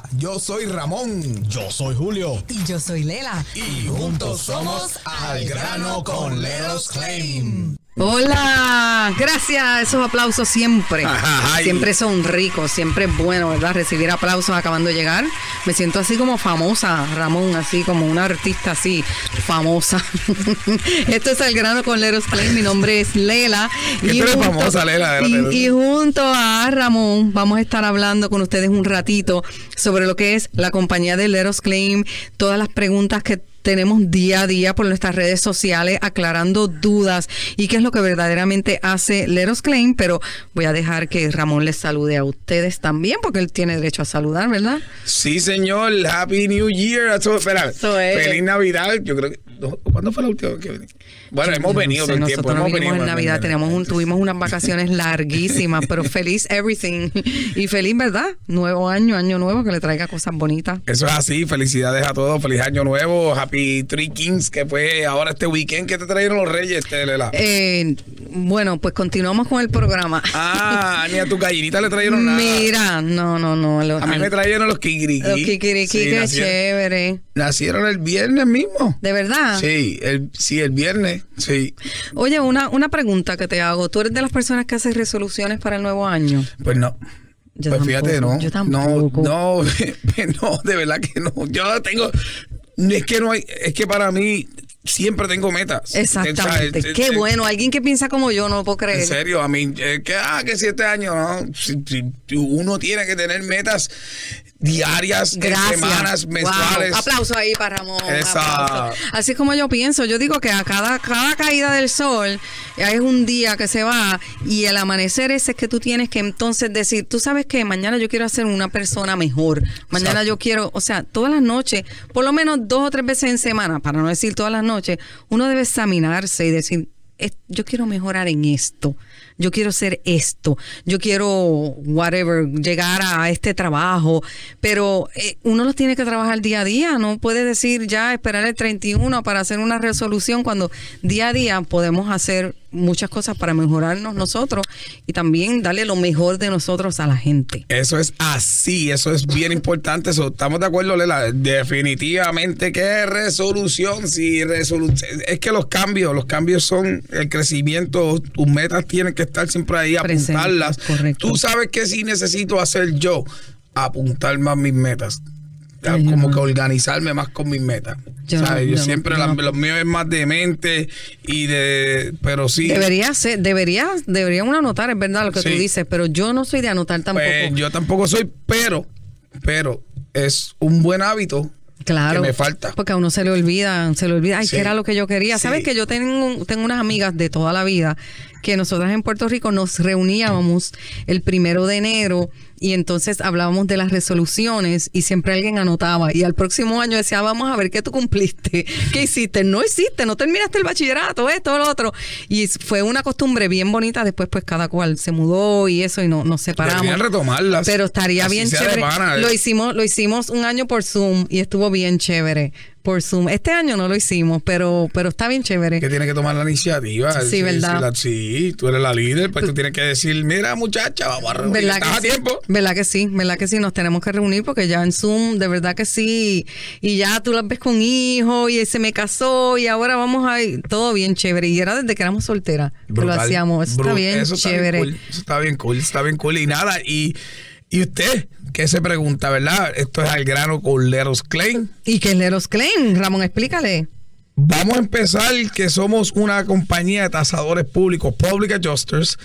Hola, yo soy Ramón. Yo soy Julio. Y yo soy Lela. Y juntos somos Al Grano con Leros Claim. Hola, gracias. Esos aplausos siempre, siempre son ricos, siempre es bueno, ¿verdad? Recibir aplausos acabando de llegar. Me siento así como famosa, Ramón, así como una artista así, famosa. Esto es El Grano con Leros Claim. Mi nombre es Lela. ¿Qué tú eres famosa, Lela? Y, y junto a Ramón vamos a estar hablando con ustedes un ratito sobre lo que es la compañía de Leros Claim, todas las preguntas que tenemos día a día por nuestras redes sociales aclarando dudas y qué es lo que verdaderamente hace Leros Claim, pero voy a dejar que Ramón les salude a ustedes también porque él tiene derecho a saludar, ¿verdad? Sí, señor. Happy New Year. Eso, espera, Eso es. Feliz Navidad. Yo creo que. ¿Cuándo fue la última vez que vení? Bueno, hemos venido no sé, todo el tiempo. Nosotros Hemos nos venido. en Navidad, tenemos un, tuvimos unas vacaciones larguísimas, pero feliz everything y feliz, ¿verdad? Nuevo año, año nuevo, que le traiga cosas bonitas. Eso es así. Felicidades a todos. Feliz año nuevo. Happy Three Kings, que fue ahora este weekend que te trajeron los reyes, este, Lela. Eh, bueno, pues continuamos con el programa. Ah, ni a tu gallinita le trajeron nada. Mira, no, no, no. A mí me trajeron los kikiriki. Los kikiriki, Sí, qué nacieron, chévere. Nacieron el viernes mismo. ¿De verdad? Sí, el, sí, el viernes, sí. Oye, una, una pregunta que te hago. ¿Tú eres de las personas que hacen resoluciones para el nuevo año? Pues no. Yo pues fíjate, no. yo tampoco. No, no, no, de verdad que no. Yo tengo. Es que no hay. Es que para mí siempre tengo metas. Exactamente. O sea, es- Qué es- bueno. Alguien que piensa como yo, no lo puedo creer. En serio, a mí, eh, que, ah, que siete años, ¿no? Uno tiene que tener metas diarias, semanas, Wow. mensuales. Aplauso ahí para Ramón. Esa. Así es como yo pienso. Yo digo que a cada, cada caída del sol es un día que se va y el amanecer ese es que tú tienes que entonces decir, tú sabes que mañana yo quiero ser una persona mejor. Mañana Exacto. yo quiero, o sea, todas las noches, por lo menos dos o tres veces en semana, para no decir todas las noches, uno debe examinarse y decir, "Es- yo quiero mejorar en esto, yo quiero ser esto, yo quiero, whatever, llegar a este trabajo, pero eh, uno los tiene que trabajar día a día, no puede decir ya esperar el 31 para hacer una resolución cuando día a día podemos hacer muchas cosas para mejorarnos nosotros y también darle lo mejor de nosotros a la gente. Eso es así, eso es bien importante. Eso, estamos de acuerdo, Lela. Definitivamente que resolución, sí, resolución. Es que los cambios, los cambios son el crecimiento. Tus metas tienen que estar siempre ahí, Presentes, apuntarlas. correcto. Tú sabes que sí necesito hacer yo, apuntar más mis metas. Ay, como no. que organizarme más con mis metas. Yo ¿Sabes? yo, siempre, la- los míos es más de mente y de. Pero sí. Debería ser, debería, debería uno anotar, es verdad lo que tú Sí. dices, pero yo no soy de anotar tampoco. Pues yo tampoco soy, pero, pero es un buen hábito Claro. que me falta. Porque a uno se le olvida, se le olvida, ay, Sí. que era lo que yo quería. Sí. Sabes que yo tengo, tengo unas amigas de toda la vida que nosotras en Puerto Rico nos reuníamos el primero de enero y entonces hablábamos de las resoluciones y siempre alguien anotaba y al próximo año decía, vamos a ver qué tú cumpliste, qué hiciste, no hiciste, no terminaste el bachillerato, esto, lo otro. Y fue una costumbre bien bonita, después pues cada cual se mudó y eso y no, nos separamos. Retomarlas. Pero estaría bien chévere. pana, eh. Lo hicimos, lo hicimos un año por Zoom y estuvo bien chévere por Zoom. Este año no lo hicimos, pero, pero está bien chévere. que tiene que tomar la iniciativa. Sí, ¿verdad? la- sí, tú eres la líder, pues tú tienes que decir, mira muchacha, vamos a reunir. ¿Verdad ¿Estás a que, sí? tiempo? ¿Verdad que sí? ¿Verdad que sí? Nos tenemos que reunir porque ya en Zoom, de verdad que sí. Y ya tú las ves con hijos y se me casó y ahora vamos a ir. Todo bien chévere. Y era desde que éramos solteras que lo hacíamos. Eso está bien eso está chévere. cool, eso está bien cool, está bien cool. Y nada, y, y usted, ¿qué se pregunta, verdad? Esto es al grano con Leros Klein. ¿Y qué es Leros Claim? Ramón, explícale. Vamos a empezar que somos una compañía de tasadores públicos, Public Adjusters.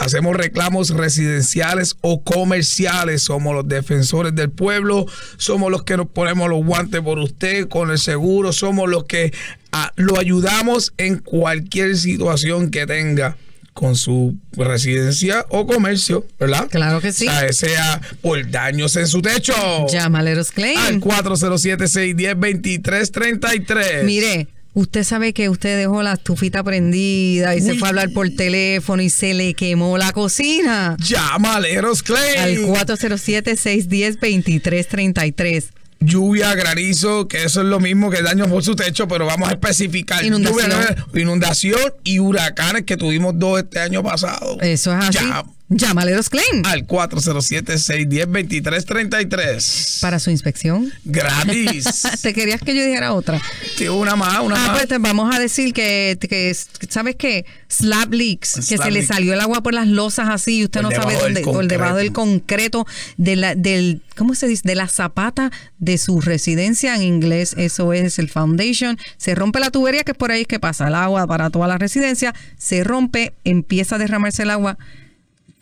Hacemos reclamos residenciales o comerciales. Somos los defensores del pueblo. Somos los que nos ponemos los guantes por usted con el seguro. Somos los que ah, lo ayudamos en cualquier situación que tenga con su residencia o comercio, ¿verdad? Claro que sí. O sea, por daños en su techo. Llama a Leros Claim. Al 407-610-2333. Mire, usted sabe que usted dejó la estufita prendida y se fue a hablar por teléfono y se le quemó la cocina. Llama a Leros Clay. Al 407-610-2333. Lluvia, granizo, que eso es lo mismo que daño por su techo, pero vamos a especificar. Inundación. Lluvia, inundación y huracanes que tuvimos dos este año pasado. Eso es así. Ya- Llama a Leros Claim al 407-610-2333. para su inspección. Gratis. ¿Te querías que yo dijera otra? Sí, una más, una Ah, más. pues te vamos a decir que, que ¿sabes qué? Slab leaks, que se le salió el agua por las losas así y usted Por no sabe dónde, por debajo del concreto. concreto de la, del, ¿cómo se dice? De la zapata de su residencia, en inglés eso es el foundation, se rompe la tubería que es por ahí que pasa el agua para toda la residencia, se rompe, empieza a derramarse el agua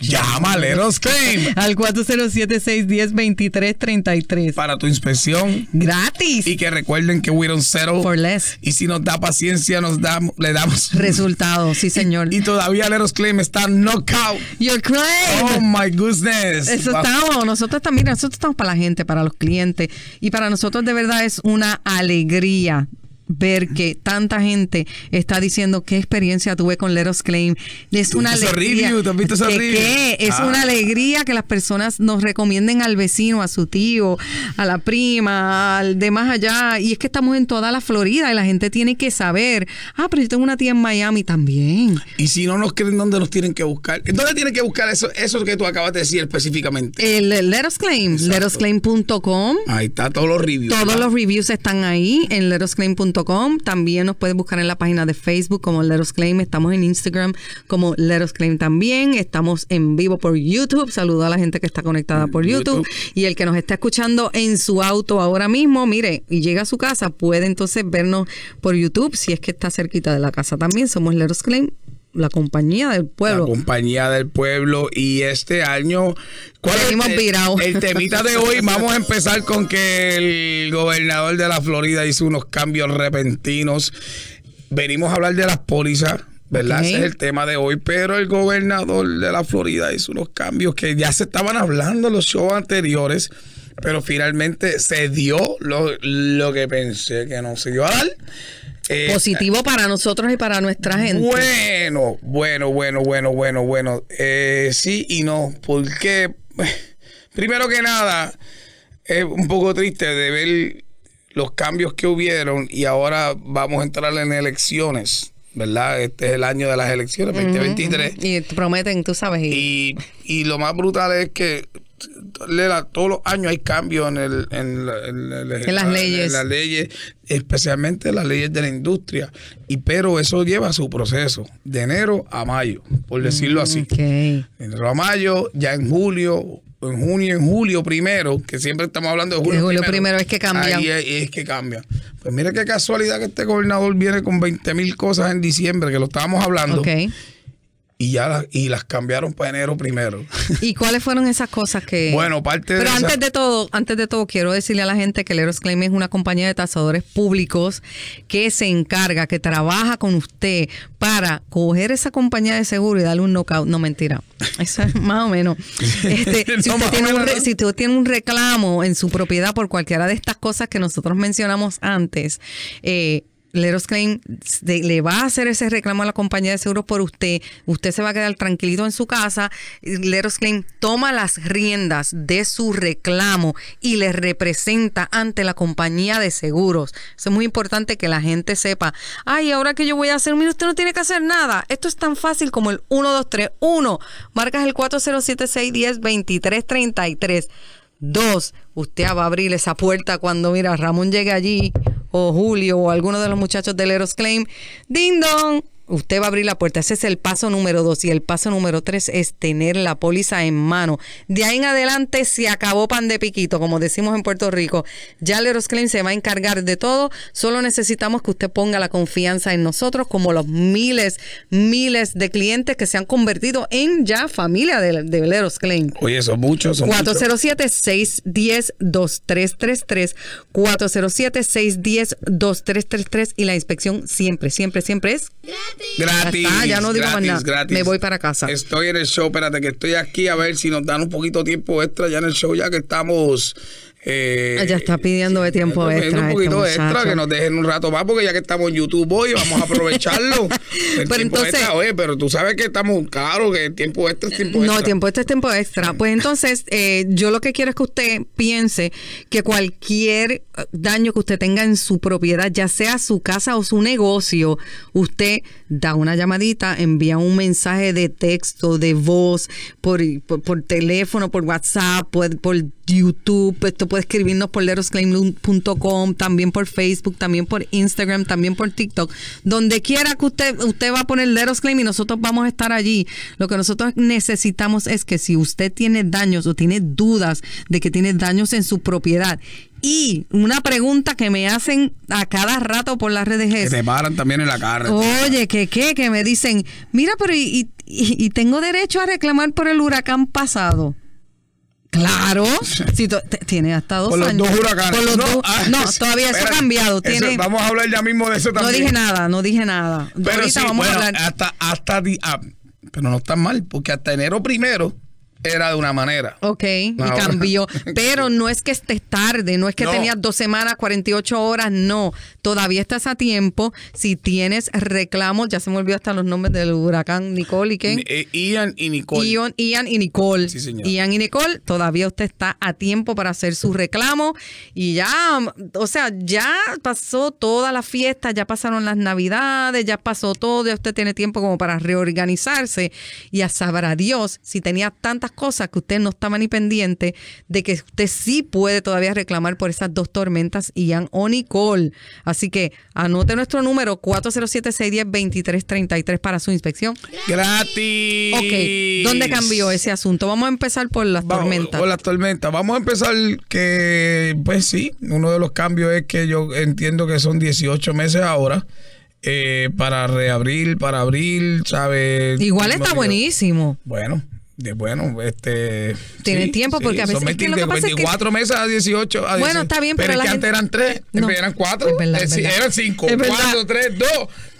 Llama a Leros Claim al 407-610-2333. para tu inspección. Gratis. Y que recuerden que we don't settle. For less. Y si nos da paciencia, nos damos, le damos. Resultados, sí señor. Y todavía Leros Claim está knockout. Your claim. Oh my goodness. Eso Wow. estamos, nosotros también, nosotros estamos para la gente, para los clientes y para nosotros de verdad es una alegría ver que tanta gente está diciendo qué experiencia tuve con Let Us Claim. Es ¿Tú una alegría. ¿Que? Es Ah. una alegría que las personas nos recomienden al vecino, a su tío, a la prima, al de más allá. Y es que estamos en toda la Florida y la gente tiene que saber. Ah, pero yo tengo una tía en Miami también. Y si no nos creen, ¿dónde nos tienen que buscar? ¿Dónde tienen que buscar eso, eso que tú acabas de decir específicamente? El Let Us Claim, letosclaim.com. Ahí está todos los reviews. Todos ¿verdad? los reviews están ahí en letosclaim.com. También nos puedes buscar en la página de Facebook como Let Us Claim. Estamos en Instagram como Let Us Claim también. Estamos en vivo por YouTube. Saludo a la gente que está conectada por YouTube. YouTube. Y el que nos está escuchando en su auto ahora mismo, mire, y llega a su casa, puede entonces vernos por YouTube si es que está cerquita de la casa también. Somos Let Us Claim, la compañía del pueblo. La compañía del pueblo y este año ¿cuál es el, el temita de hoy vamos a empezar con que el gobernador de la Florida hizo unos cambios repentinos venimos a hablar de las pólizas ¿verdad? Ese es el tema de hoy, pero el gobernador de la Florida hizo unos cambios que ya se estaban hablando en los shows anteriores, pero finalmente se dio lo, lo que pensé que no se dio a dar. Eh, Positivo para nosotros y para nuestra gente. bueno, bueno, bueno, bueno, bueno, bueno. Eh, sí y no, porque primero que nada es un poco triste de ver los cambios que hubieron y ahora vamos a entrar en elecciones, ¿verdad? Este es el año de las elecciones, 2023. Y te prometen, tú sabes. y- Y, y lo más brutal es que Lela, todos los años hay cambios en, el, en, la- en la- En las leyes. en las leyes, especialmente las leyes de la industria. Y pero eso lleva su proceso, de enero a mayo, por decirlo así. Ok. De enero a mayo, ya en julio, en junio, en julio primero, que siempre estamos hablando de julio, julio primero es que cambian. Ahí es, es que cambia. Pues mira qué casualidad que este gobernador viene con 20 mil cosas en diciembre, que lo estábamos hablando. Y ya las, y las cambiaron para enero primero. ¿Y cuáles fueron esas cosas que.? bueno, parte de Pero esa- antes de todo, antes de todo, quiero decirle a la gente que Leros Claim es una compañía de tasadores públicos que se encarga, que trabaja con usted para coger esa compañía de seguro y darle un knockout. No, mentira. Eso es más o menos. Este, si, usted tiene un re- si usted tiene un reclamo en su propiedad por cualquiera de estas cosas que nosotros mencionamos antes, eh, Leros Claim le va a hacer ese reclamo a la compañía de seguros por usted. Usted se va a quedar tranquilito en su casa. Leros Claim toma las riendas de su reclamo y le representa ante la compañía de seguros. Eso es muy importante que la gente sepa. Ay, ahora que yo voy a hacer, mire, usted no tiene que hacer nada. Esto es tan fácil como el 1231. Marcas el 407-610-2333. Dos, usted va a abrir esa puerta cuando, mira, Ramón llegue allí, o Julio, o alguno de los muchachos del Eros Claim. ¡Ding dong! Usted va a abrir la puerta. Ese es el paso número dos. Y el paso número tres es tener la póliza en mano. De ahí en adelante se acabó pan de piquito, como decimos en Puerto Rico. Ya el Eros Claim se va a encargar de todo. Solo necesitamos que usted ponga la confianza en nosotros, como los miles, miles de clientes que se han convertido en ya familia de, de Eros Claim. Oye, son muchos, son muchos. 407-610-2333, 407-610-2333 y la inspección siempre, siempre, siempre es Gratis. Está, ya no digo más gratis, nada. gratis. Me voy para casa. Estoy en el show, espérate que estoy aquí a ver si nos dan un poquito de tiempo extra ya en el show, ya que estamos Eh, Ella está pidiendo de tiempo extra, Un poquito este extra, que nos dejen un rato más, porque ya que estamos en YouTube hoy, vamos a aprovecharlo. El Pero tiempo entonces- extra, oye, pero tú sabes que estamos caros, que el tiempo extra es tiempo No, extra. tiempo este es tiempo extra. Pues entonces, eh, yo lo que quiero es que usted piense que cualquier eh, daño que usted tenga en su propiedad, ya sea su casa o su negocio, usted da una llamadita, envía un mensaje de texto, de voz, por, por, por teléfono, por WhatsApp, por, por YouTube, esto puede escribirnos por lerosclaim.com, también por Facebook, también por Instagram, también por TikTok, donde quiera que usted, usted va a poner Leros Claim y nosotros vamos a estar allí. Lo que nosotros necesitamos es que si usted tiene daños o tiene dudas de que tiene daños en su propiedad, y una pregunta que me hacen a cada rato por las redes Que es, te paran también en la carretera. Oye, ¿qué qué? Que me dicen, mira, pero y, y- y tengo derecho a reclamar por el huracán pasado. Claro, si tiene hasta dos Por los años. dos huracanes. Por los dos- ah, no, todavía eso ha cambiado. eso- Tiene, vamos a hablar ya mismo de eso no también. dije nada, no dije nada. Pero Ahorita sí, vamos bueno, a hablar. hasta, hasta, ah, pero no está mal, porque hasta enero primero era de una manera. Ok, y Ahora- cambió. Pero no es que estés tarde, no es que No. tenías dos semanas, 48 horas, no. Todavía estás a tiempo. Si tienes reclamos, ya se me olvidó hasta los nombres del huracán Nicole y qué. Eh, Ian y Nicole. Ian, Ian y Nicole. Sí, señor. Ian y Nicole, todavía usted está a tiempo para hacer su reclamo. Y ya, o sea, ya pasó toda la fiesta, ya pasaron las navidades, ya pasó todo, ya usted tiene tiempo como para reorganizarse. Y a sabrá Dios si tenía tantas cosas que usted no estaba ni pendiente de que usted sí puede todavía reclamar por esas dos tormentas, Ian o Nicole. Así que anote nuestro número 407-610-2333 para su inspección. Gratis. Ok, ¿dónde cambió ese asunto? Vamos a empezar por las Vamos, tormentas. Con las tormentas. Vamos a empezar que, pues sí, uno de los cambios es que yo entiendo que son 18 meses ahora eh, para reabrir, para abrir, ¿sabes? Igual está buenísimo. Bueno, de bueno, este. Tiene tiempo, porque a veces- son es que lo que 20, pasa es que- 24 meses a 18. a Bueno, 18. está bien, pero, pero es la que gente- antes eran 3, No, eran 4, es verdad, es verdad. eran 5, Es verdad. 4, 3, 2.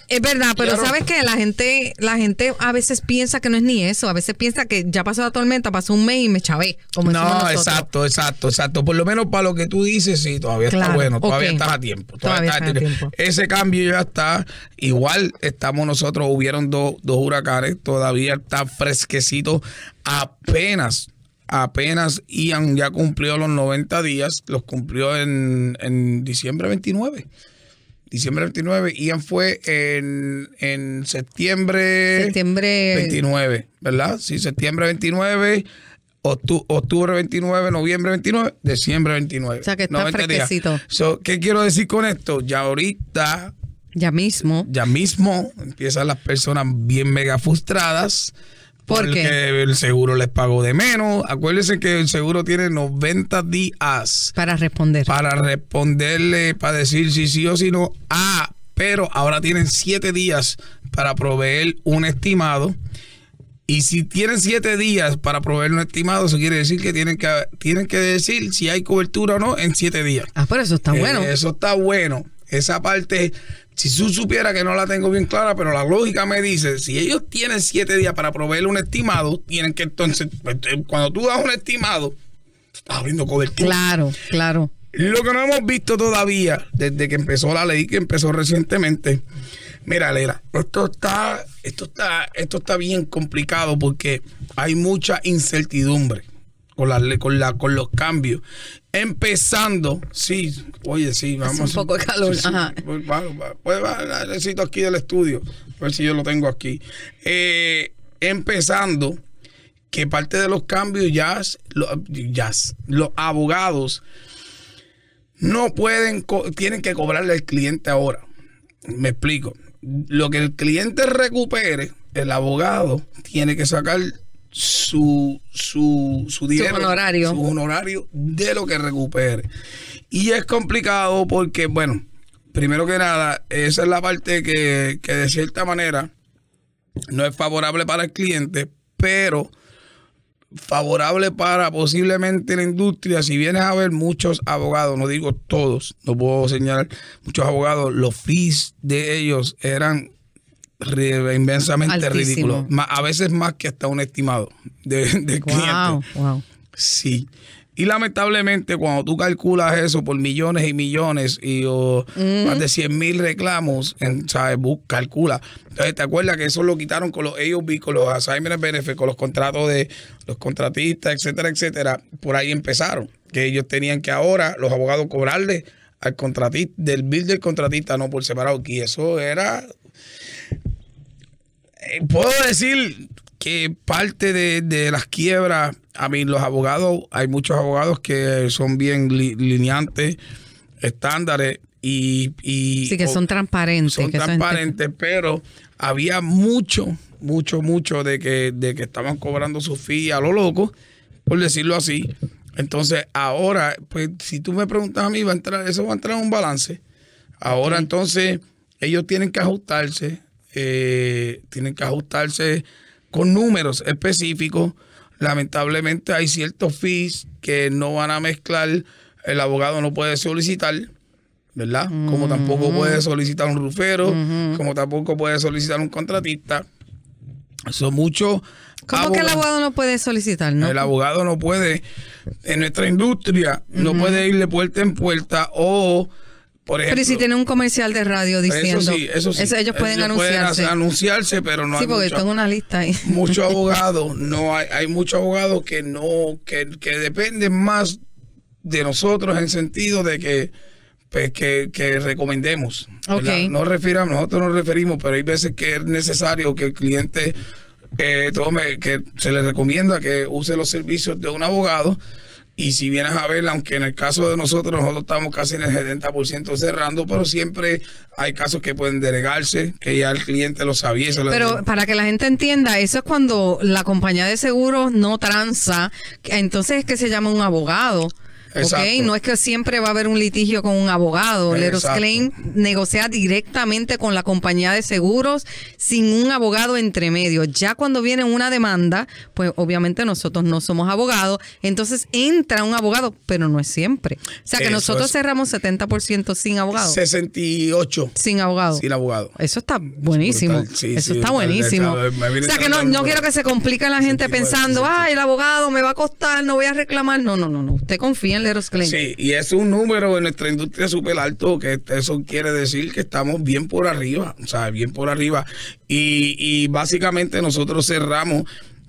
Es verdad, pero Claro. sabes que la gente, la gente a veces piensa que no es ni eso, a veces piensa que ya pasó la tormenta, pasó un mes y me chavé, como No, exacto, exacto, exacto. Por lo menos para lo que tú dices, sí, todavía está bueno, todavía ok. estás a tiempo. Todavía estás estás a tiempo. Ese cambio ya está. Igual estamos nosotros, hubieron dos, dos huracanes, todavía está fresquecito. Apenas, apenas Ian ya cumplió los 90 días, los cumplió en, en diciembre 29. Diciembre 29, Ian fue en, en septiembre, Septiembre 29, ¿verdad? Sí, septiembre 29, octu- octubre 29, noviembre 29, diciembre 29. O sea, que está 90 días. fresquecito. So, ¿Qué quiero decir con esto? Ya ahorita, ya mismo. ya mismo, empiezan las personas bien mega frustradas. ¿Por porque qué? el seguro les pagó de menos. Acuérdense que el seguro tiene 90 días Para responder. para responderle, para decir si sí o si no. Ah, pero ahora tienen siete días para proveer un estimado. Y si tienen siete días para proveer un estimado, eso quiere decir que tienen que, tienen que decir si hay cobertura o no en siete días. ah, pero eso está bueno. Eh, eso está bueno. Esa parte, si tú supieras que no la tengo bien clara, pero la lógica me dice, si ellos tienen siete días para proveer un estimado, tienen que entonces, pues, eh, cuando tú das un estimado, estás abriendo cobertura. Claro, claro. Lo que no hemos visto todavía, desde que empezó la ley, que empezó recientemente, mira, Lera, esto está, esto está, esto está bien complicado porque hay mucha incertidumbre con la, con la, con los cambios. Empezando, sí, oye, sí, vamos. un poco de calor, sí, sí, ajá. pues, pues, necesito aquí del estudio, a ver si yo lo tengo aquí. Eh, empezando que parte de los cambios ya, lo- ya los abogados no pueden, tienen que cobrarle al cliente ahora. Me explico. Lo que el cliente recupere, el abogado tiene que sacar su, su, su dinero, honorario. su honorario de lo que recupere. Y es complicado porque, bueno, primero que nada, esa es la parte que, que de cierta manera no es favorable para el cliente, pero favorable para posiblemente la industria. Si vienes a ver muchos abogados, no digo todos, no puedo señalar muchos abogados, los fees de ellos eran inmensamente Altísimo. Ma- A veces más que hasta un estimado de, de Wow, cliente. wow. Sí. Y lamentablemente cuando tú calculas eso por millones y millones y o, más de 100 mil reclamos, en, ¿sabes? Calcula. Entonces, ¿te acuerdas que eso lo quitaron con los AOB, con los assignment benefits, con los contratos de los contratistas, etcétera, etcétera? Por ahí empezaron. Que ellos tenían que ahora los abogados cobrarle al contratista, del bill del contratista, no por separado. Y eso era eh, puedo decir que parte de, de las quiebras, a mí los abogados, hay muchos abogados que son bien li- lineantes, estándares y, y Sí, que son transparentes. son que transparentes, pero había mucho, mucho, mucho de que, de que estaban cobrando su fee a lo loco, por decirlo así. Entonces, ahora, pues, si tú me preguntas a mí, va a entrar, eso va a entrar en un balance. Ahora, entonces, ellos tienen que ajustarse, eh, tienen que ajustarse con números específicos. Lamentablemente, hay ciertos fees que no van a mezclar. El abogado no puede solicitar. ¿verdad? Como tampoco puede solicitar un rufero, como tampoco puede solicitar un contratista. Son muchos. ¿Cómo que el abogado no puede solicitar? No? el abogado no puede, en nuestra industria, no puede ir de puerta en puerta o, por ejemplo. Pero si tiene un comercial de radio diciendo. eso sí, eso sí. ellos pueden anunciarse. hacer- anunciarse, pero no sí, hay porque mucho- tengo una lista ahí. muchos abogados, no hay, hay muchos abogados que no, que, que dependen más de nosotros en sentido de que pues que, que recomendemos. ¿verdad? Ok. No refiramos, nosotros nos referimos, pero hay veces que es necesario que el cliente eh, tome, que se le recomienda que use los servicios de un abogado. Y si vienes a ver, aunque en el caso de nosotros, nosotros estamos casi en el 70% cerrando, pero siempre hay casos que pueden delegarse, que ya el cliente lo sabía. lo- Pero para que la gente entienda, eso es cuando la compañía de seguros no tranza, entonces es que se llama un abogado. Exacto. No es que siempre va a haber un litigio con un abogado. Leros Exacto. Claim negocia directamente con la compañía de seguros sin un abogado entre medio. Ya cuando viene una demanda, pues obviamente nosotros no somos abogados, entonces entra un abogado, pero no es siempre. O sea que Eso nosotros es. cerramos 70% sin abogado. 68 Sin abogado. sin abogado. Eso está buenísimo. brutal. Sí, Eso sí, está brutal. buenísimo. Está- O sea que no, no quiero que se complique la gente pensando, ay, el abogado me va a costar, no voy a reclamar. No, no, no, no. Usted confía en Sí, y es un número en nuestra industria súper alto, que eso quiere decir que estamos bien por arriba, o sea, bien por arriba. Y, básicamente nosotros cerramos,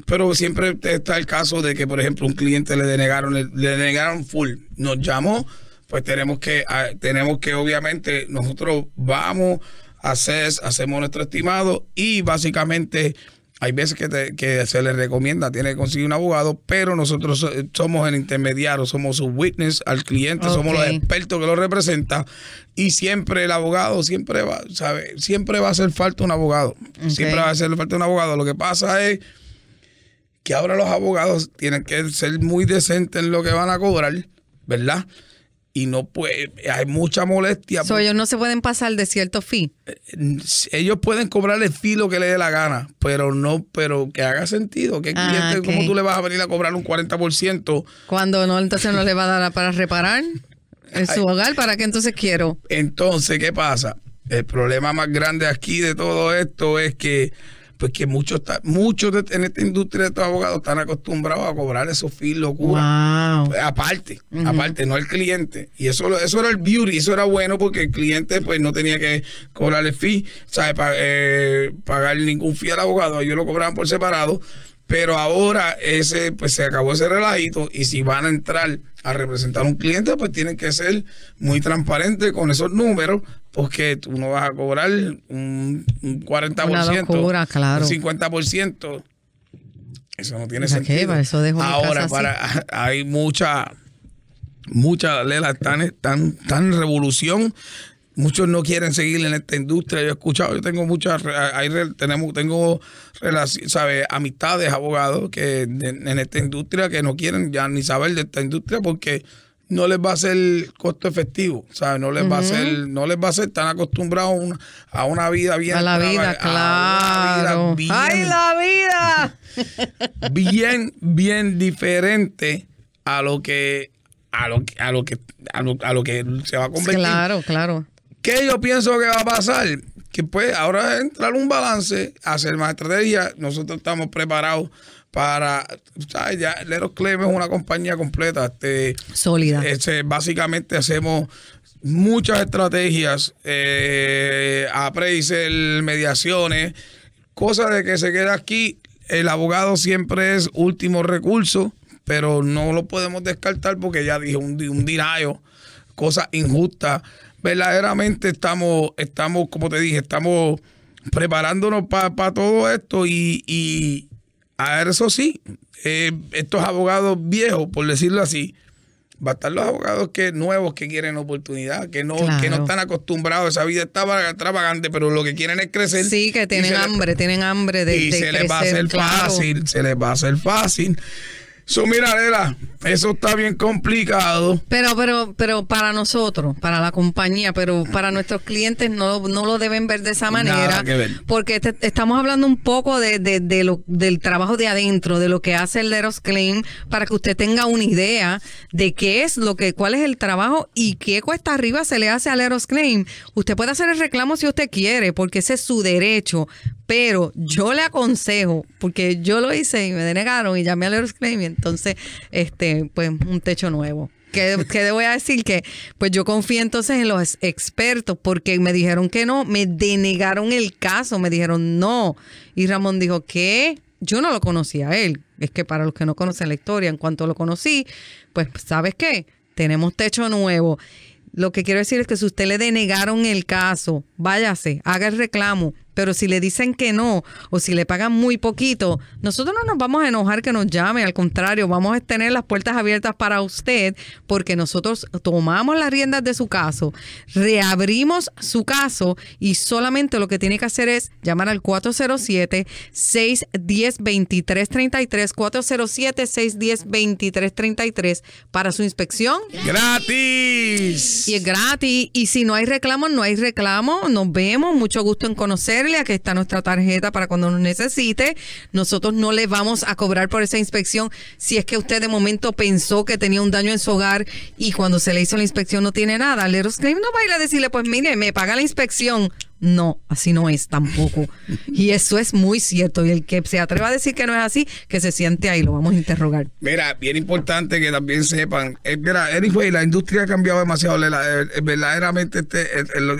pero siempre está el caso de que, por ejemplo, un cliente le denegaron, le, le denegaron full, nos llamó, pues tenemos que, ah, tenemos que obviamente, nosotros vamos a hacer, hacemos nuestro estimado y básicamente hay veces que, te- que se le recomienda, tiene que conseguir un abogado, pero nosotros so- somos el intermediario, somos su witness al cliente, somos los expertos que lo representan y siempre el abogado, siempre va, ¿sabe? Siempre va a hacer falta un abogado, siempre va a hacer falta un abogado. Lo que pasa es que ahora los abogados tienen que ser muy decentes en lo que van a cobrar, ¿verdad? Y no puede, hay mucha molestia. So, ellos no se pueden pasar de cierto fee. ellos pueden cobrar el filo que le dé la gana, pero no, pero que haga sentido. Que Ah, cliente, ok. ¿cómo tú le vas a venir a cobrar un 40%? Cuando no, entonces no le va a dar para reparar en su hogar. ¿Para qué entonces quiero? Entonces, ¿qué pasa? El problema más grande aquí de todo esto es que, pues que muchos, muchos de- en esta industria de estos abogados están acostumbrados a cobrar esos fees locura. Wow. Pues, Aparte, aparte, no el cliente. Y eso, eso era el beauty, eso era bueno porque el cliente pues no tenía que cobrar el fee, ¿sabe? Pa- eh, pagar ningún fee al abogado, ellos lo cobraban por separado. Pero ahora ese, pues se acabó ese relajito y si van a entrar a representar a un cliente, pues tienen que ser muy transparentes con esos números, porque tú no vas a cobrar un, un 40%, Una locura, claro. un 50%. Eso no tiene ¿Para qué? sentido. Para eso dejo Ahora, para, hay mucha, mucha lela tan, tan, tan revolución. Muchos no quieren seguir en esta industria. Yo he escuchado, yo tengo muchas, hay, tenemos, tengo sabe, amistades, abogados que en esta industria que no quieren ya ni saber de esta industria porque no les va a ser costo efectivo, ¿sabes? No les va a ser, no les va a ser tan acostumbrados a una, a una vida bien A la vida, a una claro. vida ¡Ay, bien- la vida! bien, bien diferente a lo que a lo que a lo que a lo, a lo que se va a convertir. Claro, claro. ¿Qué yo pienso que va a pasar? que pues ahora entrar un balance, hacer más estrategia. Nosotros estamos preparados para, ¿sabes? Ya Leros Claim es una compañía completa. Este, Sólida. este, básicamente hacemos muchas estrategias, eh, appraisal, mediaciones, cosas de que se queda aquí. El abogado siempre es último recurso, pero no lo podemos descartar porque ya dije un, un dinayo, cosas injustas. Verdaderamente estamos, estamos, como te dije, estamos preparándonos para todo esto y, y a eso sí, eh, estos abogados viejos, por decirlo así, va a estar los abogados que nuevos que quieren oportunidad, que no, Claro. que no están acostumbrados a esa vida extrava- extravagante, pero lo que quieren es crecer. Sí, que tienen hambre, tienen hambre de, y de se les va a hacer claro. fácil, se les va a hacer fácil. So, mira, Lela, eso está bien complicado. Pero, pero, pero para nosotros, para la compañía, pero para nuestros clientes no, no lo deben ver de esa manera. Nada que ver. Porque te- estamos hablando un poco de, de- de lo, del trabajo de adentro, de lo que hace el Leros Claim, para que usted tenga una idea de qué es lo que, cuál es el trabajo y qué cuesta arriba se le hace al Leros Claim. Usted puede hacer el reclamo si usted quiere, porque ese es su derecho. Pero yo le aconsejo, porque yo lo hice y me denegaron y llamé al Leros Claim y entonces, este, pues, un techo nuevo. ¿Qué, qué voy a decir? Que pues yo confié entonces en los expertos porque me dijeron que no, me denegaron el caso, me dijeron no. Y Ramón dijo que yo no lo conocía a él. Es que para los que no conocen la historia, en cuanto lo conocí, pues ¿sabes qué? Tenemos techo nuevo. Lo que quiero decir es que si usted le denegaron el caso, váyase, haga el reclamo. Pero si le dicen que no o si le pagan muy poquito, nosotros no nos vamos a enojar que nos llame, al contrario, vamos a tener las puertas abiertas para usted porque nosotros tomamos las riendas de su caso, reabrimos su caso y solamente lo que tiene que hacer es llamar al 407-610-2333, 407-610-2333 para su inspección ¡Gratis! y es gratis. Y si no hay reclamo, no hay reclamo. Nos vemos. Mucho gusto en Aquí está nuestra tarjeta para cuando nos necesite. Nosotros no le vamos a cobrar por esa inspección. Si es que usted de momento pensó que tenía un daño en su hogar y cuando se le hizo la inspección no tiene nada. Leros Claim no va a ir a decirle, pues mire, me paga la inspección. No, así no es tampoco. Y eso es muy cierto. Y el que se atreva a decir que no es así, que se siente ahí, lo vamos a interrogar. Mira, bien importante que también sepan. eh, mira, anyway, la industria ha cambiado demasiado. Eh, eh, verdaderamente este,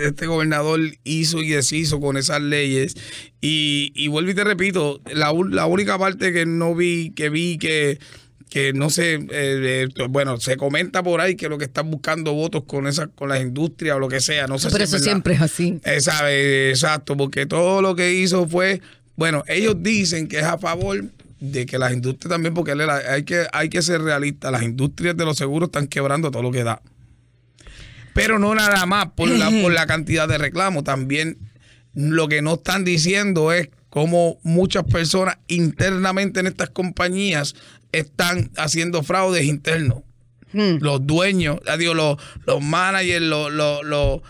este gobernador hizo y deshizo con esas leyes. Y, y vuelvo y te repito, la, la única parte que no vi, que vi que que no sé, eh, bueno, se comenta por ahí que lo que están buscando votos con esas, con las industrias o lo que sea, no sé Pero si eso siempre es así. Eh, exacto, porque todo lo que hizo fue, bueno, ellos dicen que es a favor de que las industrias también, porque hay que, hay que ser realista, las industrias de los seguros están quebrando todo lo que da. Pero no nada más por la, por la cantidad de reclamos, también lo que no están diciendo es cómo muchas personas internamente en estas compañías están haciendo fraudes internos Hmm. los dueños, adiós, los, los managers, los, los, los,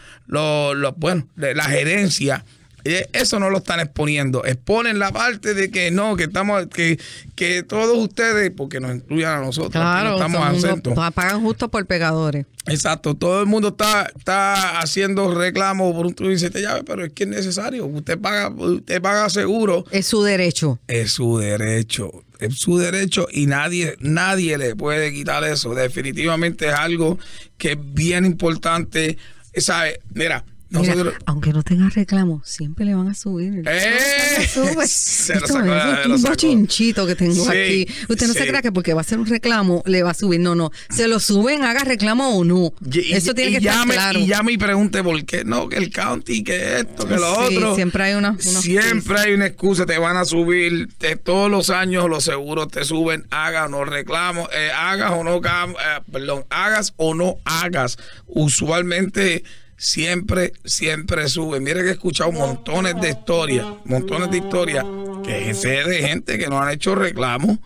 los- bueno, de la gerencia. eh, Eso no lo están exponiendo. Exponen la parte de que no, que estamos, que, que todos ustedes, porque nos incluyen a nosotros, aquí no Claro, estamos pa- pagan justo por pegadores. Exacto, todo el mundo está, está haciendo reclamos por un tubo y siete llaves, pero es que es necesario. Usted paga, usted paga seguro. Es su derecho. Es su derecho, es su derecho y nadie, nadie le puede quitar eso. Definitivamente es algo que es bien importante. ¿Sabe? Mira, Mira, nosotros. aunque no tenga reclamo, siempre le van a subir. ¡Eh! Sube, sube. Se lo Esto sacó, es un bochinchito que tengo Sí, aquí. Usted no sí. se crea que porque va a hacer un reclamo le va a subir. No, no. Se lo suben, haga reclamo o no. Y- y- Eso tiene que estar llame, claro. Y llame y pregunte por qué no, que el county, que esto, que lo Sí, otro. siempre hay una- unos Siempre hay una excusa, te van a subir. te- todos los años los seguros te suben, hagas o no reclamos, eh, hagas o no, eh, perdón, hagas o no hagas. Usualmente siempre, siempre suben. Mira que he escuchado montones de historias, montones de historias que sé de gente que no han hecho reclamos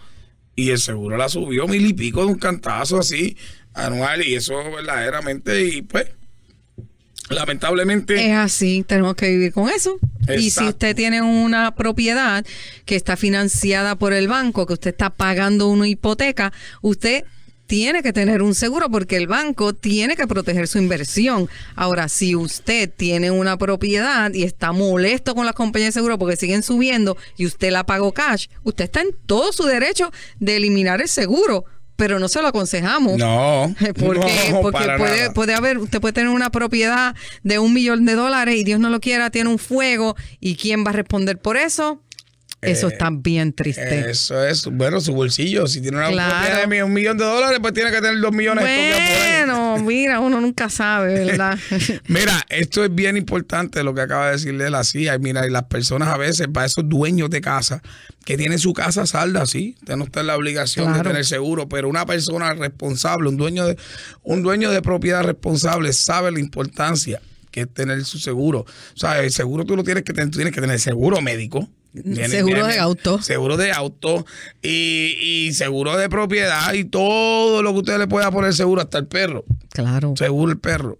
y el seguro la subió mil y pico de un cantazo así anual y eso verdaderamente y pues lamentablemente Es así, tenemos que vivir con eso. Y si usted tiene una propiedad que está financiada por el banco, que usted está pagando una hipoteca, usted tiene que tener un seguro porque el banco tiene que proteger su inversión. Ahora, si usted tiene una propiedad y está molesto con las compañías de seguro porque siguen subiendo y usted la pagó cash, usted está en todo su derecho de eliminar el seguro pero no se lo aconsejamos. No. Porque, no, porque puede, puede haber, usted puede tener una propiedad de un millón de dólares y Dios no lo quiera, tiene un fuego. ¿Y quién va a responder por eso? Eso Eh, está bien triste. Eso es, bueno, su bolsillo. Si tiene una Claro. de un millón de dólares, pues tiene que tener dos millones. Bueno, mira, uno nunca sabe, ¿verdad? Mira, esto es bien importante lo que acaba de decirle así. Ay, mira, y las personas a veces, para esos dueños de casa, que tienen su casa salda, sí, usted no está en la obligación de tener seguro, pero una persona responsable, un dueño de, un dueño de propiedad responsable sabe la importancia que es tener su seguro. O sea, el seguro tú lo tienes que tener, tú tienes que tener seguro médico. Seguro de auto. Seguro de auto y, y seguro de propiedad y todo lo que usted le pueda poner seguro, hasta el perro. Claro. Seguro el perro.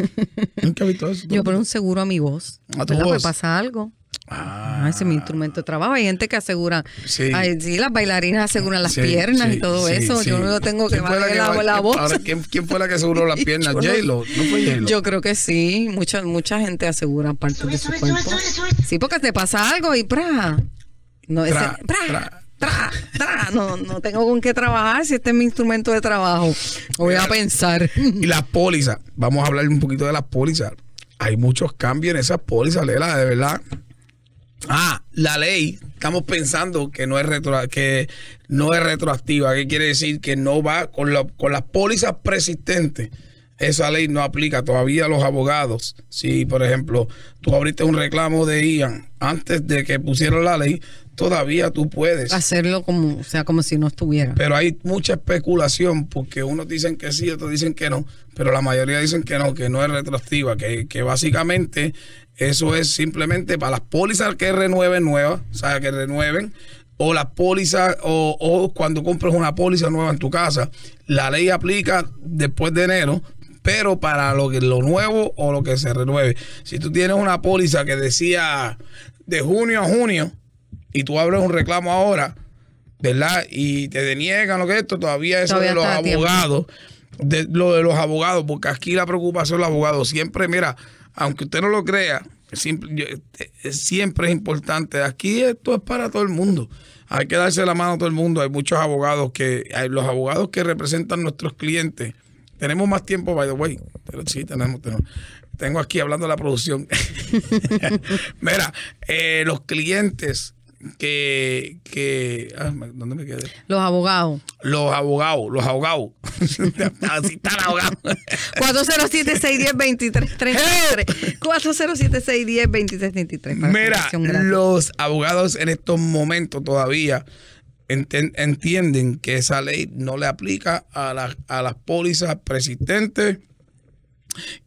Nunca he visto eso. Yo pongo un seguro a mi voz. A tu voz. pasa algo. Ah, ese es mi instrumento de trabajo. Hay gente que asegura. Sí. Ay, sí, las bailarinas aseguran las sí, piernas sí, y todo sí, eso. sí. Yo no tengo que ¿Quién fue valer la, la quién- voz. ahora, ¿quién, quién fue la que aseguró las piernas? J-Lo. No fue J-Lo. Yo creo que sí. Mucha, mucha gente asegura parte de su cuerpo. Sí, porque te pasa algo y ¡pra! No, ese, Tra, ¡pra! tra. tra, tra. No, no tengo con qué trabajar si este es mi instrumento de trabajo. Voy a pensar. Y las pólizas. Vamos a hablar un poquito de las pólizas. Hay muchos cambios en esas pólizas, Lela, de verdad. Ah, la ley, estamos pensando que no es retro, que no es retroactiva. ¿Qué quiere decir? Que no va con, la- con las pólizas persistentes. Esa ley no aplica todavía a los abogados. Si, por ejemplo, tú abriste un reclamo de Ian antes de que pusieron la ley, todavía tú puedes. Hacerlo como, o sea, como si no estuviera. Pero hay mucha especulación porque unos dicen que sí, otros dicen que no, pero la mayoría dicen que no, que no es retroactiva, que, que básicamente eso es simplemente para las pólizas que renueven nuevas, o sea, que renueven, o las pólizas, o, o cuando compres una póliza nueva en tu casa, la ley aplica después de enero, pero para lo, que, lo nuevo o lo que se renueve. Si tú tienes una póliza que decía de junio a junio y tú abres un reclamo ahora, ¿verdad? Y te deniegan lo que es esto, todavía eso Todavía de los abogados, de lo de los abogados, porque aquí la preocupación de los abogados siempre, mira, aunque usted no lo crea, eh, siempre es importante. Aquí esto es para todo el mundo. Hay que darse la mano a todo el mundo. Hay muchos abogados que, los abogados que representan nuestros clientes. Tenemos más tiempo, by the way. Pero sí, tenemos, tenemos. Tengo aquí hablando de la producción. Mira, eh, los clientes que, que ah, ¿dónde me quedé? Los abogados. Los abogados, los abogados. Así están abogados. 407-610-2333. 407-610-2333. para Mira, información gratis. los abogados en estos momentos todavía entienden que esa ley no le aplica a, las a las pólizas persistentes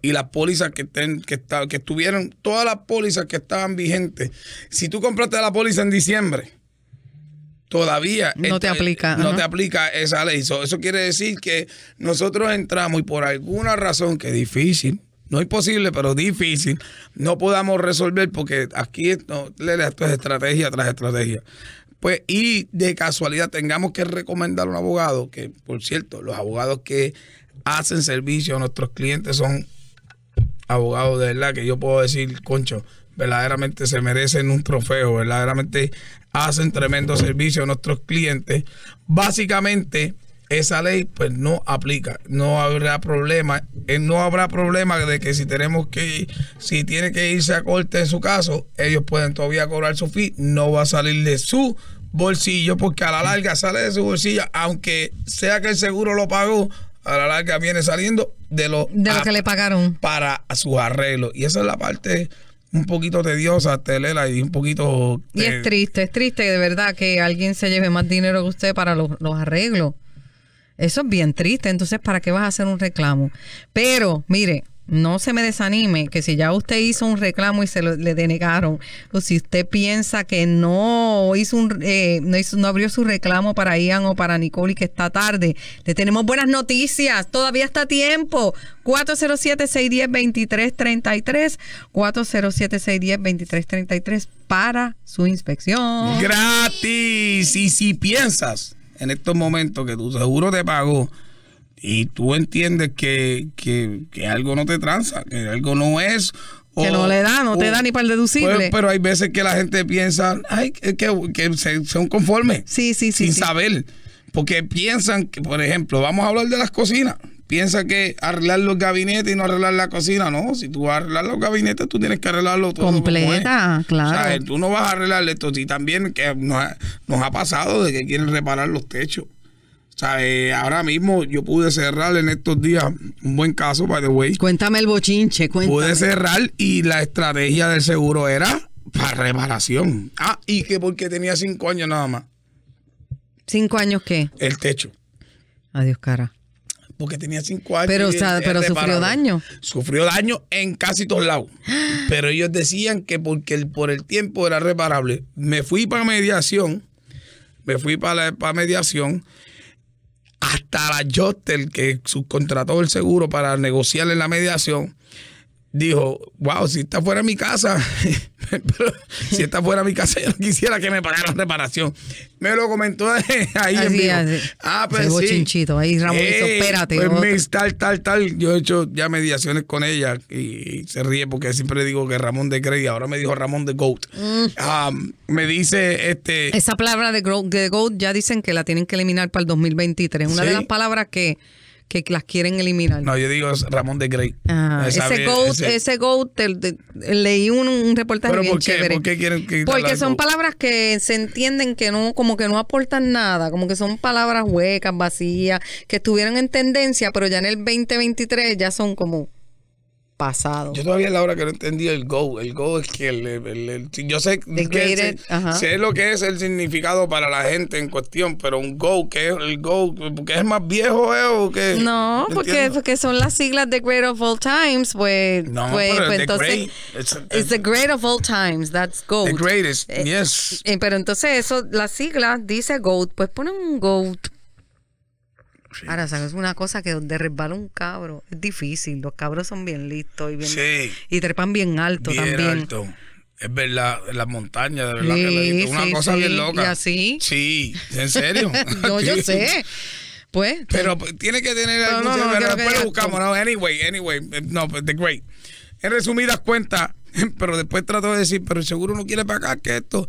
y las pólizas que, estén, que, está- que estuvieron, todas las pólizas que estaban vigentes. Si tú compraste la póliza en diciembre, todavía No te aplica, no te aplica esa ley. So, eso quiere decir que nosotros entramos y por alguna razón que es difícil, no es posible, pero difícil, no podamos resolver porque aquí esto es estrategia tras estrategia. Pues, y de casualidad tengamos que recomendar a un abogado, que por cierto, los abogados que hacen servicio a nuestros clientes son abogados de verdad que yo puedo decir, concho, verdaderamente se merecen un trofeo, verdaderamente hacen tremendo servicio a nuestros clientes. Básicamente, esa ley pues no aplica, no habrá problema, eh, no habrá problema de que si tenemos que, si tiene que irse a corte en su caso, ellos pueden todavía cobrar su fee, no va a salir de su bolsillo porque a la larga sale de su bolsillo, aunque sea que el seguro lo pagó, a la larga viene saliendo de lo, De lo a- que le pagaron. para sus arreglos. Y esa es la parte un poquito tediosa, Telela, y un poquito... Y es triste, es triste de verdad que alguien se lleve más dinero que usted para los, los arreglos. Eso es bien triste. Entonces, ¿para qué vas a hacer un reclamo? Pero, mire, no se me desanime que si ya usted hizo un reclamo y se lo, le denegaron, o si usted piensa que no hizo eh, no, no abrió su reclamo para Ian o para Nicole y que está tarde, le tenemos buenas noticias. Todavía está a tiempo. 407-610-2333. 407-610-2333 para su inspección. Gratis. Y si piensas en estos momentos que tu seguro te pagó y tú entiendes que, que, que algo no te tranza, que algo no es. Que no le da, no te da ni para el deducible. pero hay veces que la gente piensa, ay, que, que- que se- son conformes. Sí, sí, sí, Sin sí. saber. Porque piensan que, por ejemplo, vamos a hablar de las cocinas. Piensa que arreglar los gabinetes y no arreglar la cocina. No, si tú vas a arreglar los gabinetes, tú tines que arreglarlo todo. Completa, claro. O sea, tú no vas a arreglar esto. Y también que nos ha, nos ha pasado de que quieren reparar los techos. O sea, eh, ahora mismo yo pude cerrar en estos días un buen caso, by the way. Cuéntame el bochinche, cuéntame. Pude cerrar y la estrategia del seguro era para reparación. Ah, y que porque tenía cinco años nada más. ¿Cinco años qué? El techo. Adiós, cara. Porque tenía cinco años. Pero, o sea, pero sufrió daño. Sufrió daño en casi todos lados. Pero ellos decían que porque el, por el tiempo era reparable. Me fui para mediación. Me fui para, para mediación. Hasta la Jostel, que subcontrató el seguro para negociar en la mediación, dijo, wow, si está fuera de mi casa, pero si está fuera de mi casa, yo no quisiera que me pagaran reparación. Me lo comentó ahí en vivo. así. Ah, pues sí. bochinchito. Ahí Ramón hizo, Ey, espérate. pues. Miss, tal, tal, tal. Yo he hecho ya mediaciones con ella y, se ríe porque siempre digo que Ramón de Grey, ahora me dijo Ramón de Goat. Mm. Um, me dice, este, Esa palabra de, de GOAT ya dicen que la tienen que eliminar para el 2023. Una de las palabras que, que las quieren eliminar. no, yo digo Ramón de Grey. Esa Ese GOAT, ese- ese GOAT, leí un, un reportaje ¿Pero bien por qué? chévere. ¿Por qué quieren quitarle Porque son palabras que se entienden que no, como que no aportan nada, como que son palabras huecas, vacías, que estuvieron en tendencia, pero ya en el 2023 ya son como pasados. Yo todavía a la hora que no entendí el go. El go es que el, el- el- el- yo sé, que sé, lo que es el significado para la gente en cuestión, pero un go, ¿qué es el go? ¿Porque es más viejo eh, o qué? No, porque, porque son las siglas de Great of All Times, pues, No, pues, pero pues the entonces great, it's- it's the Great of All Times, that's GOAT. The greatest, Eh, yes. eh, pero entonces eso, la sigla dice GOAT, pues ponen un GOAT. Ahora, ¿sabes? una cosa que donde resbala un cabro es difícil. Los cabros son bien listos y bien Sí. y trepan bien alto bien también. alto. Es verdad, en las montañas, de verdad Sí, que visto. Una sí, cosa sí. bien loca. ¿Y así? Sí, en serio. no, yo Sí. sé. Pues, Pero pues, tiene que tener No, algún no, no, pero después lo buscamos. No, anyway, anyway. No, pues, the great. En resumidas cuentas, pero después trato de decir, pero el seguro no quiere pagar que esto.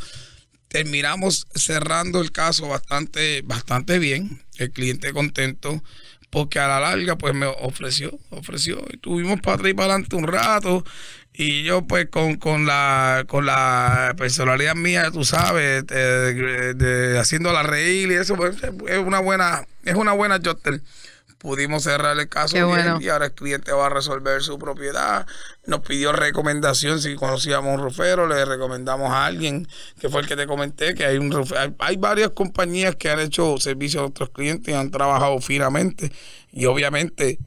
Terminamos cerrando el caso bastante, bastante bien. El cliente contento. Porque a la larga, pues me ofreció, ofreció. Y tuvimos para atrás y para adelante un rato. Y yo, pues, con, con la con la personalidad mía, tú sabes, de, de- haciéndola reír y eso, pues, es una buena, es una buena Jotter. Pudimos cerrar el caso bien bueno. y ahora el cliente va a resolver su propiedad. Nos pidió recomendación si conocíamos un rufero, le recomendamos a alguien, que fue el que te comenté, que hay un hay, hay varias compañías que han hecho servicio a nuestros clientes y han trabajado finamente. Y obviamente,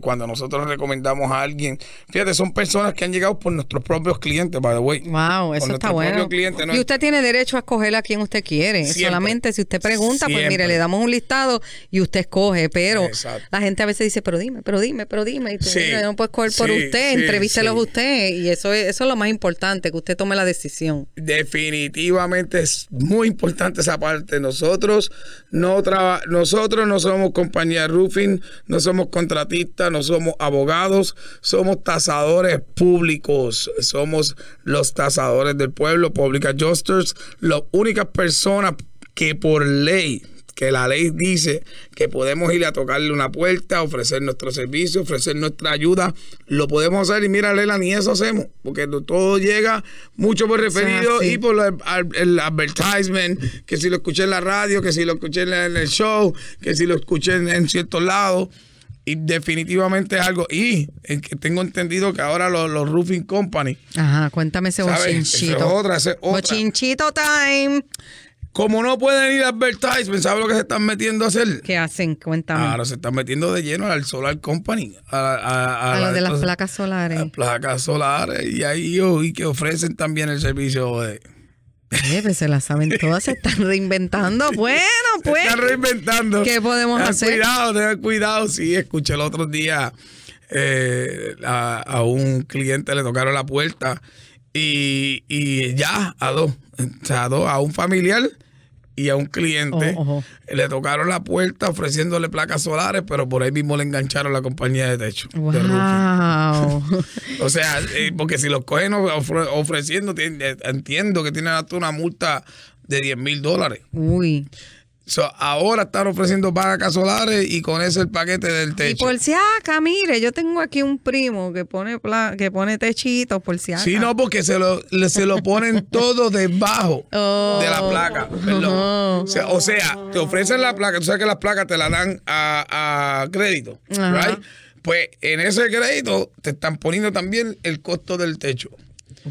cuando nosotros recomendamos a alguien, fíjate, son personas que han llegado por nuestros propios clientes, by the way. Wow, eso está bueno. propio cliente, ¿no? Y usted tiene derecho a escoger a quien usted quiere. Siempre. Solamente si usted pregunta, pues Siempre. mire, le damos un listado y usted escoge. Pero Exacto. la gente a veces dice, pero dime, pero dime, pero dime. Y tú, Sí. mira, no puedes escoger por Sí, usted, sí, entrevístelo usted. Y eso es, eso es lo más importante, que usted tome la decisión. Definitivamente es muy importante esa parte. Nosotros no traba- nosotros no somos compañía roofing, no somos contratistas, no somos abogados, somos tasadores públicos, somos los tasadores del pueblo, public adjusters, las únicas personas que por ley que la ley dice que podemos ir a tocarle una puerta, ofrecer nuestro servicio, ofrecer nuestra ayuda, lo podemos hacer y mira, Lela, ni eso hacemos, porque todo llega mucho por referido y por el, advertisement, que si lo escuché en la radio, que si lo escuché en en el show, que si lo escuché en, en ciertos lados. Y definitivamente es algo. Y eh, tengo entendido que ahora los, los roofing company, Ajá, cuéntame ese ¿sabes? Esa es bochinchito. otra, esa es otra. Bochinchito time. como no pueden ir a advertisement, ¿sabes lo que se están metiendo a hacer? ¿Qué hacen? Cuéntame. Ahora se están metiendo de lleno al Solar Company. A, a- a la- lo de las placas solares. Las placas solares. Y ahí oí que ofrecen también el servicio de. Eh, pues se las saben todas, se están reinventando. Bueno, Se pues. están reinventando. ¿Qué podemos Tengan hacer? Cuidado, tengan cuidado. Sí, escuché el otro día eh, a, a un cliente le tocaron la puerta y, y ya a dos. O sea, a dos, a un familiar y a un cliente Oh, le tocaron la puerta ofreciéndole placas solares, pero por ahí mismo le engancharon la compañía de techo. de. Wow. O sea, eh, porque si los cogen ofre- ofreciendo, eh, entiendo que tienen hasta una multa de 10 mil dólares. Uy. So, ahora están ofreciendo placas solares y con eso el paquete del Y techo. por si acá, mire, yo tengo aquí un primo que pone pla- que pone techitos por si acá. Sí, no, porque se lo, se lo ponen todo debajo Oh. de la placa. perdón. Oh. O, sea, o sea, te ofrecen la placa, tú sabes que las placas te la dan a, a crédito, right? Pues en ese crédito te están poniendo también el costo del techo.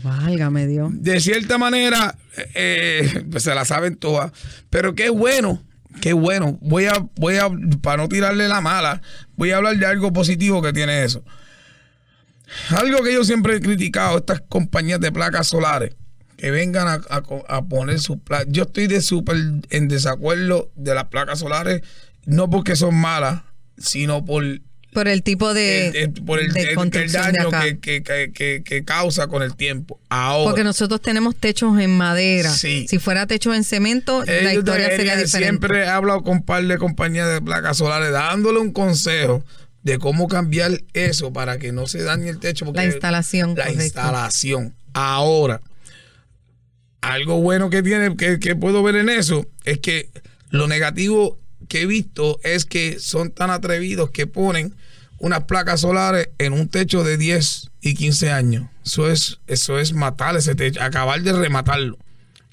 Válgame Dios. De cierta manera, eh, pues se la saben todas. Pero qué bueno, qué bueno. Voy a, voy a, para no tirarle la mala, voy a hablar de algo positivo que tiene eso. Algo que yo siempre he criticado, estas compañías de placas solares, que vengan a, a poner sus placas. Yo estoy de súper en desacuerdo de las placas solares, no porque son malas, sino por Por el tipo de, el- el- por el, de el- de daño que, que- que- que- que causa con el tiempo. Ahora, Porque nosotros tenemos techos en madera. Sí. Si fuera techo en cemento, la historia sería diferente. Siempre he hablado con un par de compañías de placas solares dándole un consejo de cómo cambiar eso para que no se dañe el techo. porque La instalación, La correcto. instalación. Ahora, algo bueno que tiene, que, que puedo ver en eso, es que lo negativo que he visto es que son tan atrevidos que ponen unas placas solares en un techo de 10 y 15 años. Eso es, eso es matar ese techo, acabar de rematarlo.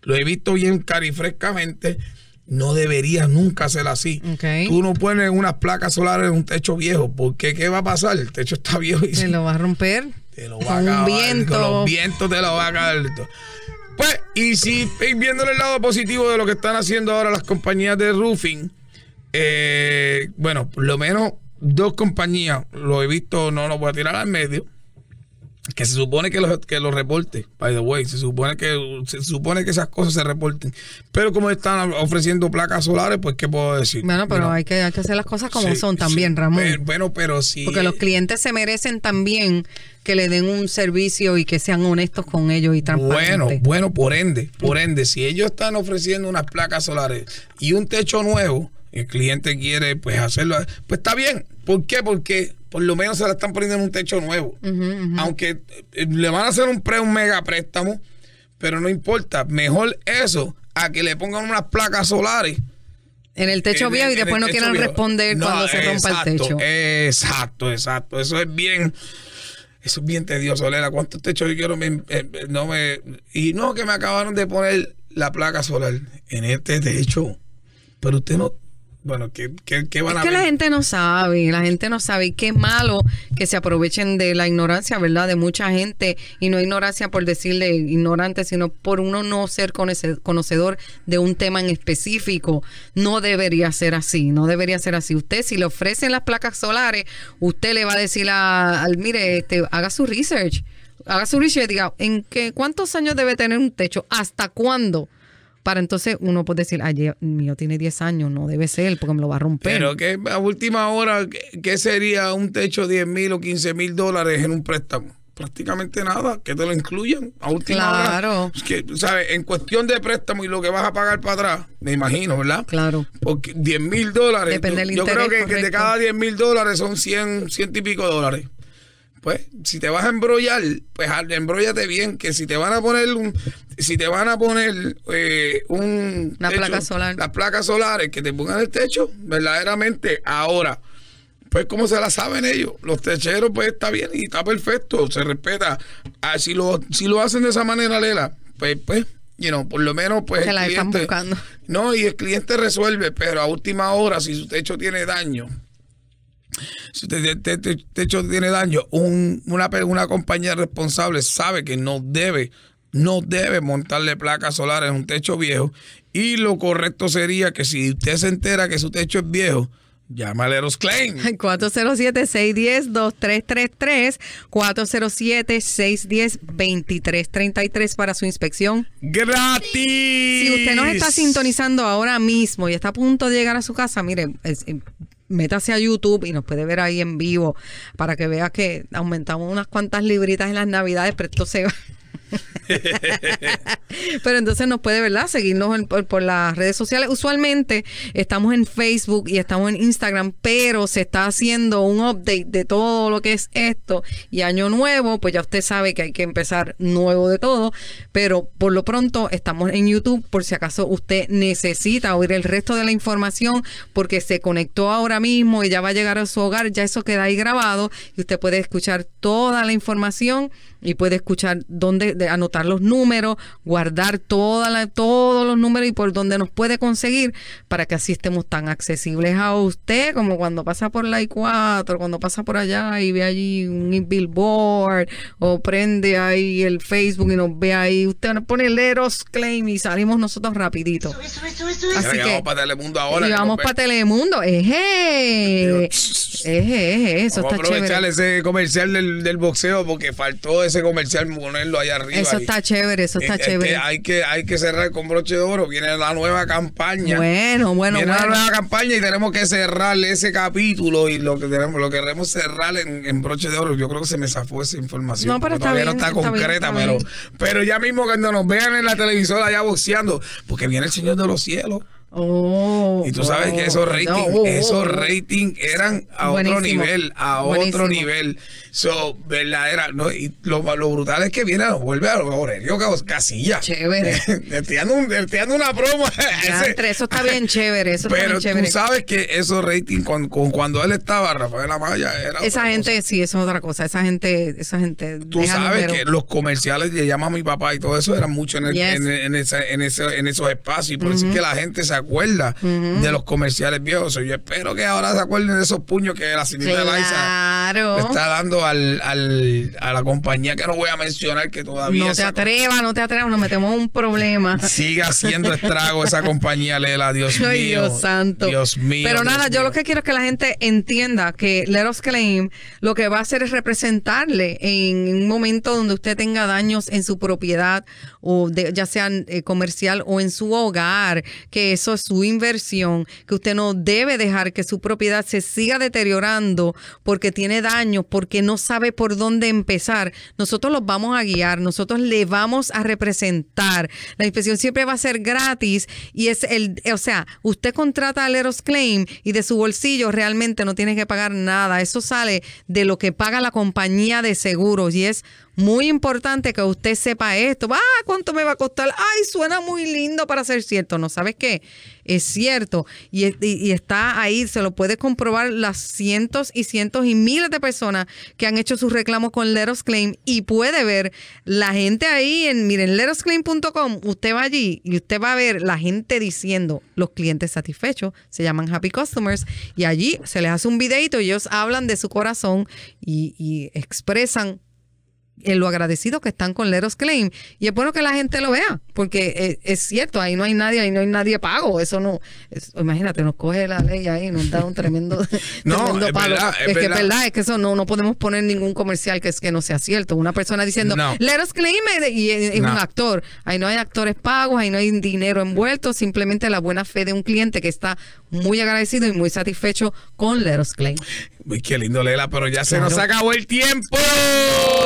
Lo he visto bien carifrescamente. No debería nunca ser así. Ok. Tú no pones unas placas solares en un techo viejo. porque ¿Qué va a pasar? El techo está viejo y Se lo va a romper. te lo va con a acabar. viento. Con los vientos te lo va a acabar. Pues, y si viéndole el lado positivo de lo que están haciendo ahora las compañías de roofing, eh, bueno, por lo menos dos compañías, lo he visto, no lo voy a tirar al medio, que se supone que los que lo reporte, by the way, se supone que se supone que esas cosas se reporten. Pero como están ofreciendo placas solares, pues qué puedo decir. Bueno, pero hay que, hay que hacer las cosas como sí, son también, sí, Ramón. pero- bueno, pero si Porque los clientes se merecen también que le den un servicio y que sean honestos con ellos y Bueno, transparentes. bueno, por ende, por ende, si ellos están ofreciendo unas placas solares y un techo nuevo, el cliente quiere pues hacerlo, pues está bien. ¿Por qué? Porque por lo menos se la están poniendo en un techo nuevo. Aunque eh, le van a hacer un pre, un mega préstamo, pero no importa, mejor eso a que le pongan unas placas solares. En el techo en viejo y después no quieran viejo. responder No, cuando se rompa el techo. Exacto, exacto. Eso es bien. Eso es bien tedioso, Lela. ¿Cuántos techos yo quiero? Me- eh, no me. Y no, que me acabaron de poner la placa solar en este techo. Pero usted no. Bueno, ¿qué, qué, qué van Es a que ver? la gente no sabe, la gente no sabe. Y qué malo que se aprovechen de la ignorancia, ¿verdad? De mucha gente. Y no ignorancia por decirle ignorante, sino por uno no ser conoce- conocedor de un tema en específico. No debería ser así, no debería ser así. Usted, si le ofrecen las placas solares, usted le va a decir a- al, mire, este, haga su research. Haga su research y diga, ¿en qué, cuántos años debe tener un techo? ¿Hasta cuándo? Para entonces uno puede decir, ay, mío tiene 10 años, no debe ser porque me lo va a romper. Pero que a última hora, ¿qué, sería un techo de 10 mil o 15 mil dólares en un préstamo? Prácticamente nada, que te lo incluyan a última hora. Claro. Es que, ¿sabes? En cuestión de préstamo y lo que vas a pagar para atrás, me imagino, ¿verdad? Claro. Porque 10 mil dólares. Depende yo, del yo creo interés, que, que de cada 10 mil dólares son 100, 100 y pico dólares. Pues, si te vas a embrollar, pues al- embróllate bien, que si te van a poner un, si te van a poner eh, un Una placa solar. las placas solares que te pongan el techo, verdaderamente ahora. Pues como se la saben ellos, los techeros pues está bien y está perfecto, se respeta. Ah, si lo si lo hacen de esa manera, Lela, pues pues, you know, por lo menos pues el la están buscando. No, y el cliente resuelve, pero a última hora si su techo tiene daño, si te, te- te- techo tiene daño, un- una, compañía responsable sabe que no debe, no debe montarle placas solares en un techo viejo. Y lo correcto sería que si usted se entera que su techo es viejo, llámale a los claim. 407-610-2333, 407-610-2333 para su inspección. ¡Gratis! Si usted nos está sintonizando ahora mismo y está a punto de llegar a su casa, mire, eh, métase a YouTube y nos puede ver ahí en vivo para que vea que aumentamos unas cuantas libritas en las navidades, pero esto se va. Pero entonces nos puede, ¿verdad? Seguirnos en- por, por las redes sociales. Usualmente estamos en Facebook y estamos en Instagram, pero se está haciendo un update de todo lo que es esto. Y año nuevo, pues ya usted sabe que hay que empezar nuevo de todo. Pero por lo pronto estamos en YouTube por si acaso usted necesita oír el resto de la información porque se conectó ahora mismo y ya va a llegar a su hogar. Ya eso queda ahí grabado y usted puede escuchar toda la información y puede escuchar dónde, de- anotar los números, guardar toda la, todos los números y por dónde nos puede conseguir para que así estemos tan accesibles a usted como cuando pasa por la I4, cuando pasa por allá y ve allí un billboard o prende ahí el Facebook y nos ve ahí, usted nos pone Leros Claim y salimos nosotros rapidito. Así Mira, que- vamos para Telemundo ahora. y que vamos para. Telemundo. Eje. Eje, eje, eso Vamos a está aprovechar chévere. ese comercial del, del boxeo porque faltó ese comercial ponerlo allá arriba. Eso y- está chévere, eso está es que chévere. hay que hay que cerrar con broche de oro. Viene la nueva campaña. Bueno, bueno, Viene la nueva campaña y tenemos que cerrar ese capítulo y lo que tenemos, lo que queremos cerrar en, en broche de oro. Yo creo que se me zafó esa información. No, pero todavía bien, no está está bien, concreta, está pero, bien. pero ya mismo cuando nos vean en la televisora allá boxeando, porque viene el Señor de los Cielos. Oh, Y tú sabes que esos ratings, no, oh, esos ratings eran a otro nivel, a Buenísimo. otro nivel. So, verdadera, ¿no? Y lo, lo brutal es que viene, vuelve a Aurelio Cas- Casilla. Chévere. Estoy dando un- estoy dando una broma. Ese- eso está bien chévere, eso está Pero bien chévere. tú sabes que esos ratings, con, con cuando él estaba, Rafael Amaya, era. Esa gente, sí, eso es otra cosa. Esa gente, esa gente. Tú sabes que los comerciales de llama a mi papá y todo eso eran mucho en, el- Yes. en, en esa- en ese- en esos espacios. Y por eso es que la gente se acuerda de los comerciales viejos. Yo espero que ahora se acuerden de esos puños que la señorita Claro. le está dando al, al- a la compañía que no voy a mencionar que todavía No te atrevas, no te atrevas, nos metemos en un problema. sigue haciendo estrago esa compañía Lela, Dios mío. Ay, Dios santo. Dios mío. Pero Dios nada, yo lo que quiero es que la gente entienda que Let Us Claim lo que va a hacer es representarle en un momento donde usted tenga daños en su propiedad o de- ya sean eh, comercial o en su hogar, que eso su inversión, que usted no debe dejar que su propiedad se siga deteriorando porque tiene daños, porque no sabe por dónde empezar. Nosotros los vamos a guiar, nosotros le vamos a representar. La inspección siempre va a ser gratis y es el, o sea, usted contrata a Leros Claim y de su bolsillo realmente no tiene que pagar nada. Eso sale de lo que paga la compañía de seguros y es muy importante que usted sepa esto. Ah, ¿cuánto me va a costar? Ay, suena muy lindo para ser cierto. ¿No sabes qué? Es cierto. Y, está ahí, se lo puede comprobar las cientos y cientos y miles de personas que han hecho sus reclamos con Leros Claim y puede ver la gente ahí en, miren. Usted va allí y usted va a ver la gente diciendo los clientes satisfechos, se llaman Happy Customers, y allí se les hace un videito y ellos hablan de su corazón y expresan en lo agradecido que están con Leros Claim. Y es bueno que la gente lo vea, porque eh, es, cierto, ahí no hay nadie, ahí no hay nadie pago. Eso no, es- imagínate, nos coge la ley ahí nos da un tremendo, No, tremendo es palo. verdad, es que es verdad. es que eso no, no podemos poner ningún comercial que es que no sea cierto. Una persona diciendo, No. Leros Claim es- y es, es No. un actor. Ahí no hay actores pagos, ahí no hay dinero envuelto, simplemente la buena fe de un cliente que está muy agradecido y muy satisfecho con Leros Claim. Uy, qué lindo, Lela, pero ya se Claro. nos acabó el tiempo.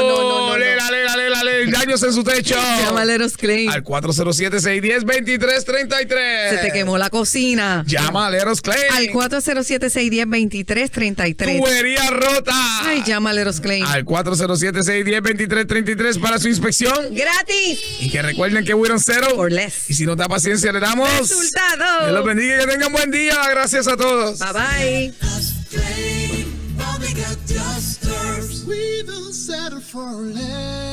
no, no, no. Lela, Lela, Lela, Lela, daños en su techo. Llama a Leros Claim. Al 407-610-2333. Se te quemó la cocina. Llama a Leros Claim. Al 407-610-2333. Tubería rota. Ay, llama a Leros Claim. Al 407-610-2333 para su inspección. ¡Gratis! Y que recuerden que Wiron Cero. Or less. Y si nos da paciencia, le damos. ¡Resultado! Dios los bendiga y que tengan buen día. Gracias a todos. Bye bye. We will settle for less.